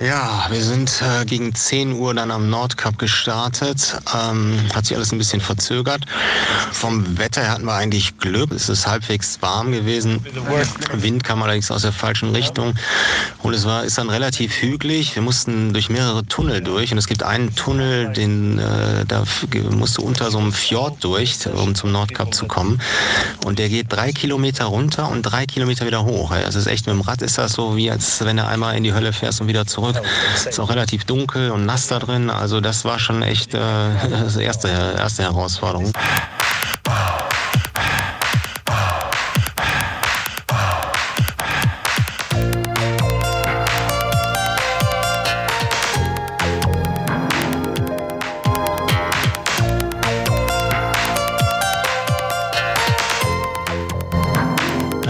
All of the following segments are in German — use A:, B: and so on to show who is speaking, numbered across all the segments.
A: Ja, wir sind äh, gegen 10 Uhr dann am Nordkap gestartet. Ähm, hat sich alles ein bisschen verzögert. Vom Wetter hatten wir eigentlich Glück. Es ist halbwegs warm gewesen. Wind kam allerdings aus der falschen Richtung. Und es war, ist dann relativ hügelig. Wir mussten durch mehrere Tunnel durch. Und es gibt einen Tunnel, den äh, da musste unter so einem Fjord durch, um zum Nordkap zu kommen. Und der geht drei Kilometer runter und drei Kilometer wieder hoch. Das ist echt mit dem Rad ist das so wie als wenn du einmal in die Hölle fährst und wieder zurück. Ist auch relativ dunkel und nass da drin. Also das war schon echt äh, erste, erste Herausforderung.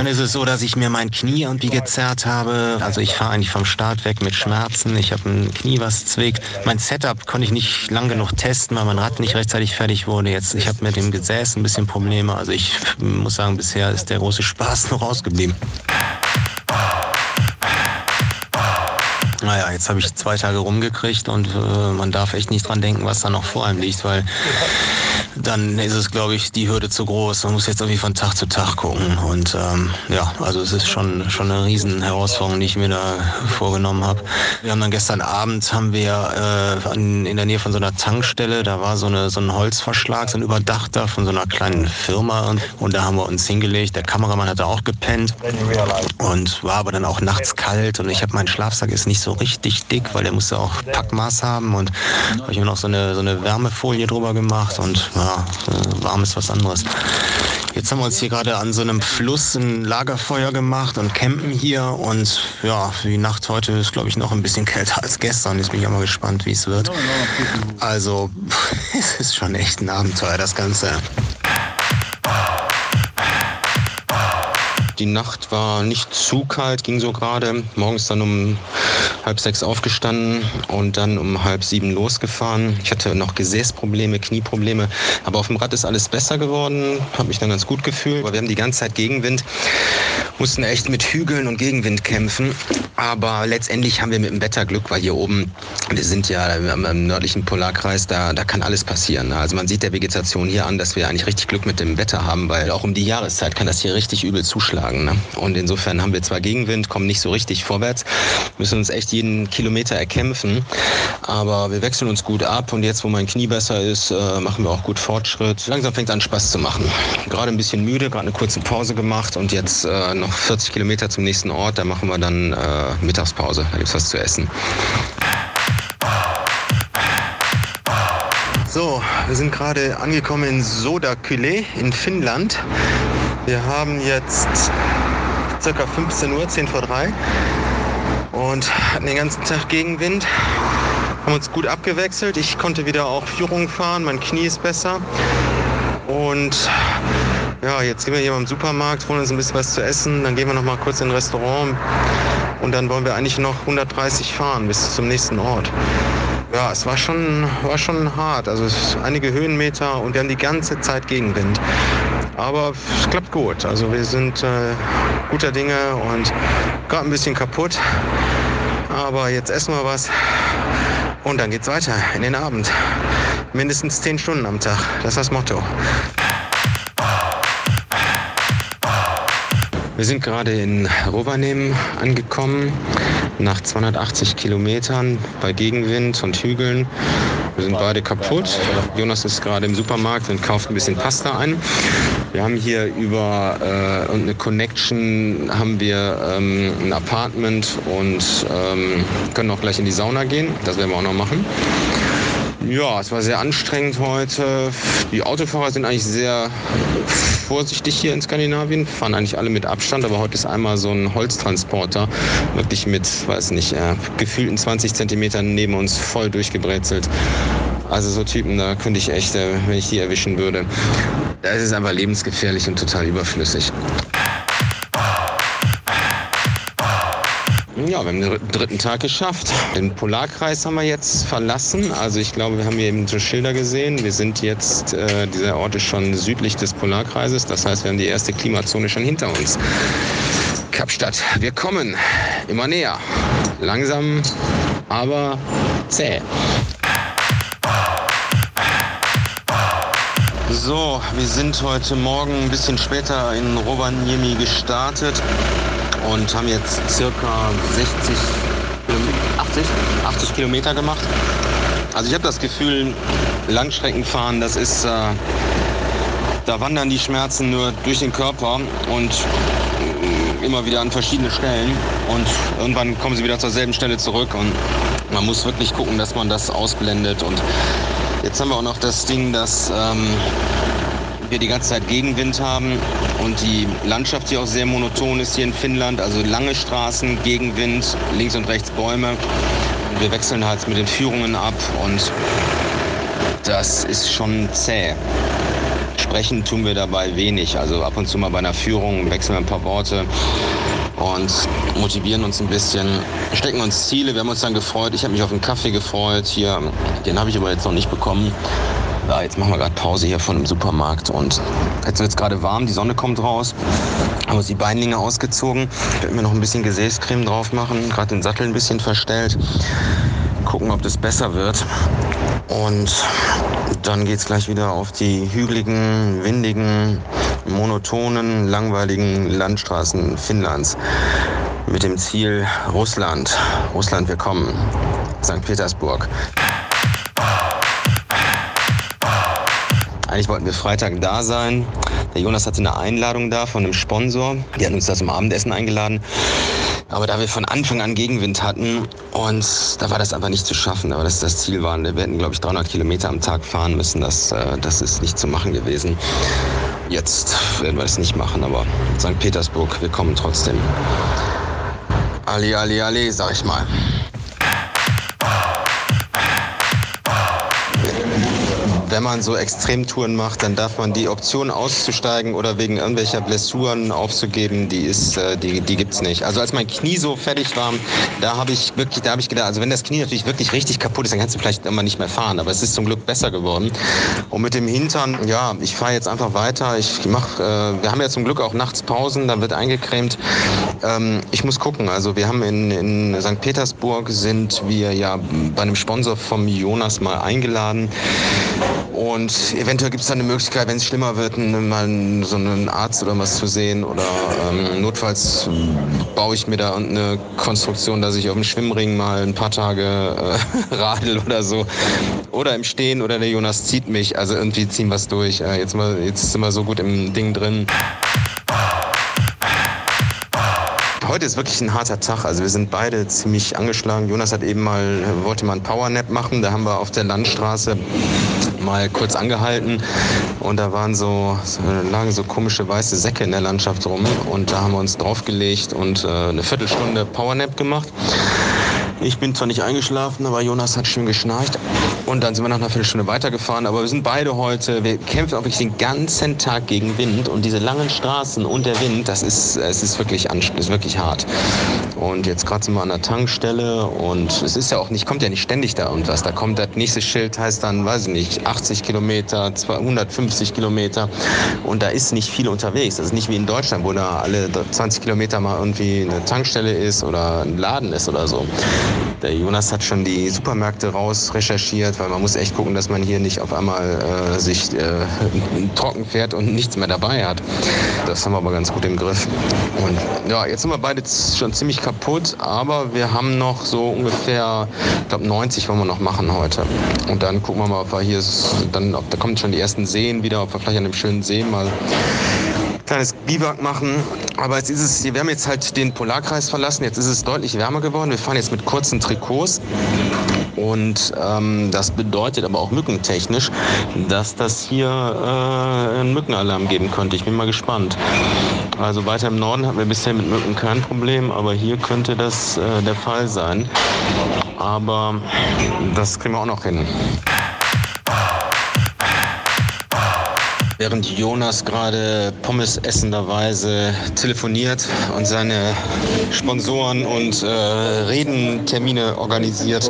A: Es so, dass ich mir mein Knie irgendwie gezerrt habe. Also ich fahre eigentlich vom Start weg mit Schmerzen. Ich habe ein Knie, was zwickt. Mein Setup konnte ich nicht lang genug testen, weil mein Rad nicht rechtzeitig fertig wurde. Jetzt, ich habe mit dem Gesäß ein bisschen Probleme. Also ich muss sagen, bisher ist der große Spaß noch ausgeblieben. Naja, jetzt habe ich zwei Tage rumgekriegt und äh, man darf echt nicht dran denken, was da noch vor einem liegt, weil dann ist es, glaube ich, die Hürde zu groß. Man muss jetzt irgendwie von Tag zu Tag gucken. Und ähm, ja, also es ist schon, schon eine riesen Herausforderung, die ich mir da vorgenommen habe. Wir haben dann gestern Abend haben wir äh, an, in der Nähe von so einer Tankstelle, da war so, eine, so ein Holzverschlag, so ein Überdachter von so einer kleinen Firma. Und, und da haben wir uns hingelegt. Der Kameramann hat da auch gepennt und war aber dann auch nachts kalt. Und ich habe meinen Schlafsack ist nicht so richtig dick, weil der musste auch Packmaß haben. Und habe ich mir noch so eine, so eine Wärmefolie drüber gemacht und ja, ja, äh, warm ist was anderes. Jetzt haben wir uns hier gerade an so einem Fluss ein Lagerfeuer gemacht und campen hier. Und ja, die Nacht heute ist, glaube ich, noch ein bisschen kälter als gestern. Jetzt bin ich auch mal gespannt, wie es wird. Also, es ist schon echt ein Abenteuer, das Ganze. Die Nacht war nicht zu kalt, ging so gerade. Morgens dann um halb sechs aufgestanden und dann um halb sieben losgefahren. Ich hatte noch Gesäßprobleme, Knieprobleme, aber auf dem Rad ist alles besser geworden, habe mich dann ganz gut gefühlt. Aber wir haben die ganze Zeit Gegenwind, mussten echt mit Hügeln und Gegenwind kämpfen. Aber letztendlich haben wir mit dem Wetter Glück, weil hier oben, wir sind ja im nördlichen Polarkreis, da, da kann alles passieren. Also man sieht der Vegetation hier an, dass wir eigentlich richtig Glück mit dem Wetter haben, weil auch um die Jahreszeit kann das hier richtig übel zuschlagen. Ne? Und insofern haben wir zwar Gegenwind, kommen nicht so richtig vorwärts, müssen uns echt jeden Kilometer erkämpfen. Aber wir wechseln uns gut ab und jetzt, wo mein Knie besser ist, äh, machen wir auch gut Fortschritt. Langsam fängt es an Spaß zu machen. Gerade ein bisschen müde, gerade eine kurze Pause gemacht und jetzt äh, noch 40 Kilometer zum nächsten Ort. Da machen wir dann äh, Mittagspause. Da gibt es was zu essen. So, wir sind gerade angekommen in Sodakyle in Finnland. Wir haben jetzt ca. 15 Uhr, 10 vor 3 und hatten den ganzen Tag Gegenwind. Haben uns gut abgewechselt. Ich konnte wieder auch Führung fahren, mein Knie ist besser. Und ja, jetzt gehen wir hier beim Supermarkt, holen uns ein bisschen was zu essen, dann gehen wir noch mal kurz in ein Restaurant und dann wollen wir eigentlich noch 130 fahren bis zum nächsten Ort. Ja, es war schon, war schon hart. Also einige Höhenmeter und wir haben die ganze Zeit Gegenwind. Aber es klappt gut. Also wir sind äh, guter Dinge und gerade ein bisschen kaputt. Aber jetzt essen wir was und dann geht's weiter in den Abend. Mindestens zehn Stunden am Tag. Das ist das Motto. Wir sind gerade in Rovaniemi angekommen, nach 280 Kilometern bei Gegenwind und Hügeln. Wir sind beide kaputt. Jonas ist gerade im Supermarkt und kauft ein bisschen Pasta ein. Wir haben hier über äh, eine Connection haben wir ähm, ein Apartment und ähm, können auch gleich in die Sauna gehen. Das werden wir auch noch machen. Ja, es war sehr anstrengend heute. Die Autofahrer sind eigentlich sehr vorsichtig hier in Skandinavien, fahren eigentlich alle mit Abstand, aber heute ist einmal so ein Holztransporter wirklich mit, weiß nicht, äh, gefühlten 20 Zentimetern neben uns voll durchgebrezelt. Also so Typen, da könnte ich echt, äh, wenn ich die erwischen würde, das ist einfach lebensgefährlich und total überflüssig. Ja, wir haben den dritten Tag geschafft. Den Polarkreis haben wir jetzt verlassen. Also ich glaube, wir haben hier eben so Schilder gesehen. Wir sind jetzt, äh, dieser Ort ist schon südlich des Polarkreises. Das heißt, wir haben die erste Klimazone schon hinter uns. Kapstadt, wir kommen immer näher. Langsam aber zäh. So, wir sind heute Morgen ein bisschen später in Rovaniemi gestartet und haben jetzt circa 60, 80, 80 Kilometer gemacht. Also ich habe das Gefühl, Langstreckenfahren, das ist, äh, da wandern die Schmerzen nur durch den Körper und äh, immer wieder an verschiedene Stellen und irgendwann kommen sie wieder zur selben Stelle zurück und man muss wirklich gucken, dass man das ausblendet und jetzt haben wir auch noch das Ding, dass ähm, wir die ganze Zeit Gegenwind haben und die Landschaft hier auch sehr monoton ist hier in Finnland. Also lange Straßen, Gegenwind, links und rechts Bäume. Wir wechseln halt mit den Führungen ab und das ist schon zäh. Sprechen tun wir dabei wenig. Also ab und zu mal bei einer Führung wechseln wir ein paar Worte und motivieren uns ein bisschen, stecken uns Ziele. Wir haben uns dann gefreut. Ich habe mich auf einen Kaffee gefreut. Hier, den habe ich aber jetzt noch nicht bekommen. Ja, jetzt machen wir gerade Pause hier von dem Supermarkt und jetzt wird es gerade warm, die Sonne kommt raus. Haben uns die Beinlinge ausgezogen. Ich werde mir noch ein bisschen Gesäßcreme drauf machen, gerade den Sattel ein bisschen verstellt. Gucken, ob das besser wird. Und dann geht es gleich wieder auf die hügeligen, windigen, monotonen, langweiligen Landstraßen Finnlands mit dem Ziel Russland. Russland, wir kommen. St. Petersburg. Eigentlich wollten wir Freitag da sein. Der Jonas hatte eine Einladung da von einem Sponsor. Die hatten uns da zum Abendessen eingeladen. Aber da wir von Anfang an Gegenwind hatten und da war das einfach nicht zu schaffen, aber das das Ziel war, wir hätten, glaube ich, 300 Kilometer am Tag fahren müssen. Das, äh, das ist nicht zu machen gewesen. Jetzt werden wir es nicht machen, aber St. Petersburg, wir kommen trotzdem. Ali, Ali, Ali, sag ich mal. Wenn man so Extremtouren macht, dann darf man die Option auszusteigen oder wegen irgendwelcher Blessuren aufzugeben, die ist, äh, die, die gibt's nicht. Also als mein Knie so fertig war, da habe ich wirklich, da habe ich gedacht, also wenn das Knie natürlich wirklich richtig kaputt ist, dann kannst du vielleicht immer nicht mehr fahren. Aber es ist zum Glück besser geworden. Und mit dem Hintern, ja, ich fahre jetzt einfach weiter. Ich mach, äh, wir haben ja zum Glück auch nachts Pausen, da wird eingecremt. Ähm, ich muss gucken. Also wir haben in, in St. Petersburg sind wir ja bei einem Sponsor vom Jonas mal eingeladen. Und eventuell gibt es dann eine Möglichkeit, wenn es schlimmer wird, mal so einen Arzt oder was zu sehen. Oder ähm, notfalls baue ich mir da eine Konstruktion, dass ich auf dem Schwimmring mal ein paar Tage äh, radel oder so. Oder im Stehen oder der Jonas zieht mich. Also irgendwie ziehen es durch. Äh, jetzt, mal, jetzt sind wir so gut im Ding drin. Heute ist wirklich ein harter Tag. Also wir sind beide ziemlich angeschlagen. Jonas hat eben mal, wollte mal einen Powernap machen. Da haben wir auf der Landstraße mal kurz angehalten und da waren so, lagen so komische weiße Säcke in der Landschaft rum und da haben wir uns draufgelegt und äh, eine Viertelstunde Powernap gemacht. Ich bin zwar nicht eingeschlafen, aber Jonas hat schön geschnarcht. Und dann sind wir nach einer Viertelstunde weitergefahren. Aber wir sind beide heute, wir kämpfen auch wirklich den ganzen Tag gegen Wind. Und diese langen Straßen und der Wind, das ist, es ist wirklich, ist wirklich hart. Und jetzt gerade sind wir an der Tankstelle und es ist ja auch nicht, kommt ja nicht ständig da irgendwas. Da kommt das nächste Schild, heißt dann, weiß ich nicht, 80 Kilometer, 250 Kilometer. Und da ist nicht viel unterwegs. Das ist nicht wie in Deutschland, wo da alle 20 Kilometer mal irgendwie eine Tankstelle ist oder ein Laden ist oder so. Der Jonas hat schon die Supermärkte raus recherchiert, weil man muss echt gucken, dass man hier nicht auf einmal äh, sich äh, trocken fährt und nichts mehr dabei hat. Das haben wir aber ganz gut im Griff. Und ja, jetzt sind wir beide schon ziemlich kaputt, aber wir haben noch so ungefähr, ich glaube 90 wollen wir noch machen heute. Und dann gucken wir mal, ob wir hier, dann, ob da kommen schon die ersten Seen wieder, ob wir vielleicht an dem schönen See mal kleines Biwak machen. Aber jetzt ist es, wir haben jetzt halt den Polarkreis verlassen. Jetzt ist es deutlich wärmer geworden. Wir fahren jetzt mit kurzen Trikots. Und ähm, das bedeutet aber auch mückentechnisch, dass das hier äh, einen Mückenalarm geben könnte. Ich bin mal gespannt. Also weiter im Norden hatten wir bisher mit Mücken kein Problem, aber hier könnte das äh, der Fall sein. Aber das kriegen wir auch noch hin. Während Jonas gerade Pommes essenderweise telefoniert und seine Sponsoren und äh, Redentermine organisiert,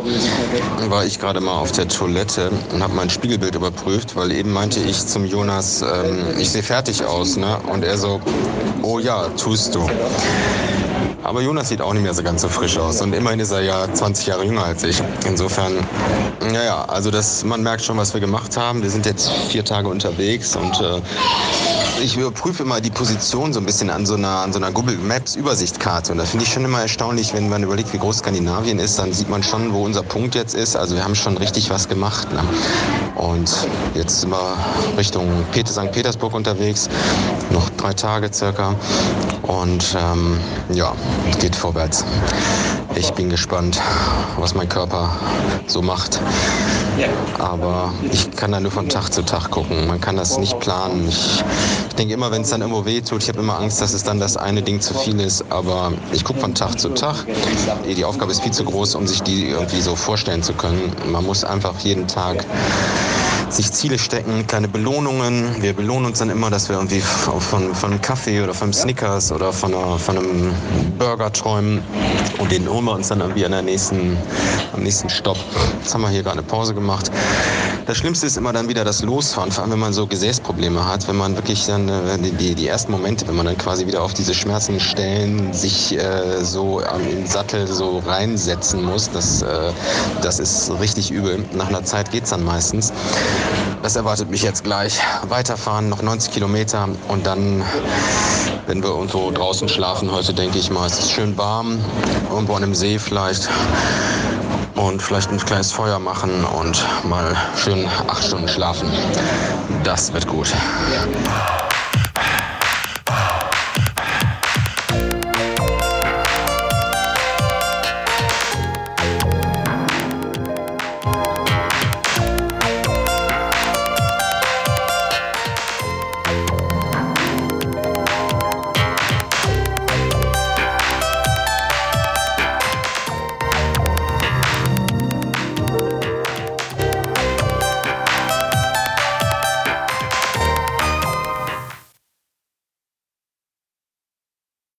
A: war ich gerade mal auf der Toilette und habe mein Spiegelbild überprüft, weil eben meinte ich zum Jonas, ähm, ich sehe fertig aus. Ne? Und er so, oh ja, tust du. Aber Jonas sieht auch nicht mehr so ganz so frisch aus. Und immerhin ist er ja 20 Jahre jünger als ich. Insofern, naja, also das, man merkt schon, was wir gemacht haben. Wir sind jetzt vier Tage unterwegs und äh, ich überprüfe immer die Position so ein bisschen an so einer, an so einer Google Maps Übersichtkarte. Und da finde ich schon immer erstaunlich, wenn man überlegt, wie groß Skandinavien ist, dann sieht man schon, wo unser Punkt jetzt ist. Also wir haben schon richtig was gemacht. Ne? Und jetzt sind wir Richtung Peter, St. Petersburg unterwegs. Noch drei Tage circa. Und ähm, ja, es geht vorwärts. Ich bin gespannt, was mein Körper so macht. Aber ich kann da nur von Tag zu Tag gucken. Man kann das nicht planen. Ich, ich denke immer, wenn es dann irgendwo weh tut, ich habe immer Angst, dass es dann das eine Ding zu viel ist. Aber ich gucke von Tag zu Tag. Die Aufgabe ist viel zu groß, um sich die irgendwie so vorstellen zu können. Man muss einfach jeden Tag sich Ziele stecken, kleine Belohnungen. Wir belohnen uns dann immer, dass wir irgendwie von, von einem Kaffee oder von einem Snickers oder von, einer, von einem Burger träumen. Und den holen wir uns dann irgendwie an der nächsten, am nächsten Stopp. Jetzt haben wir hier gerade eine Pause gemacht. Das Schlimmste ist immer dann wieder das Losfahren, vor allem wenn man so Gesäßprobleme hat, wenn man wirklich dann äh, die, die ersten Momente, wenn man dann quasi wieder auf diese Schmerzenstellen sich äh, so im Sattel so reinsetzen muss, das, äh, das ist richtig übel. Nach einer Zeit geht es dann meistens. Das erwartet mich jetzt gleich. Weiterfahren, noch 90 Kilometer und dann, wenn wir irgendwo draußen schlafen heute, denke ich mal, es ist schön warm, irgendwo an einem See vielleicht und vielleicht ein kleines Feuer machen und mal schön acht Stunden schlafen. Das wird gut.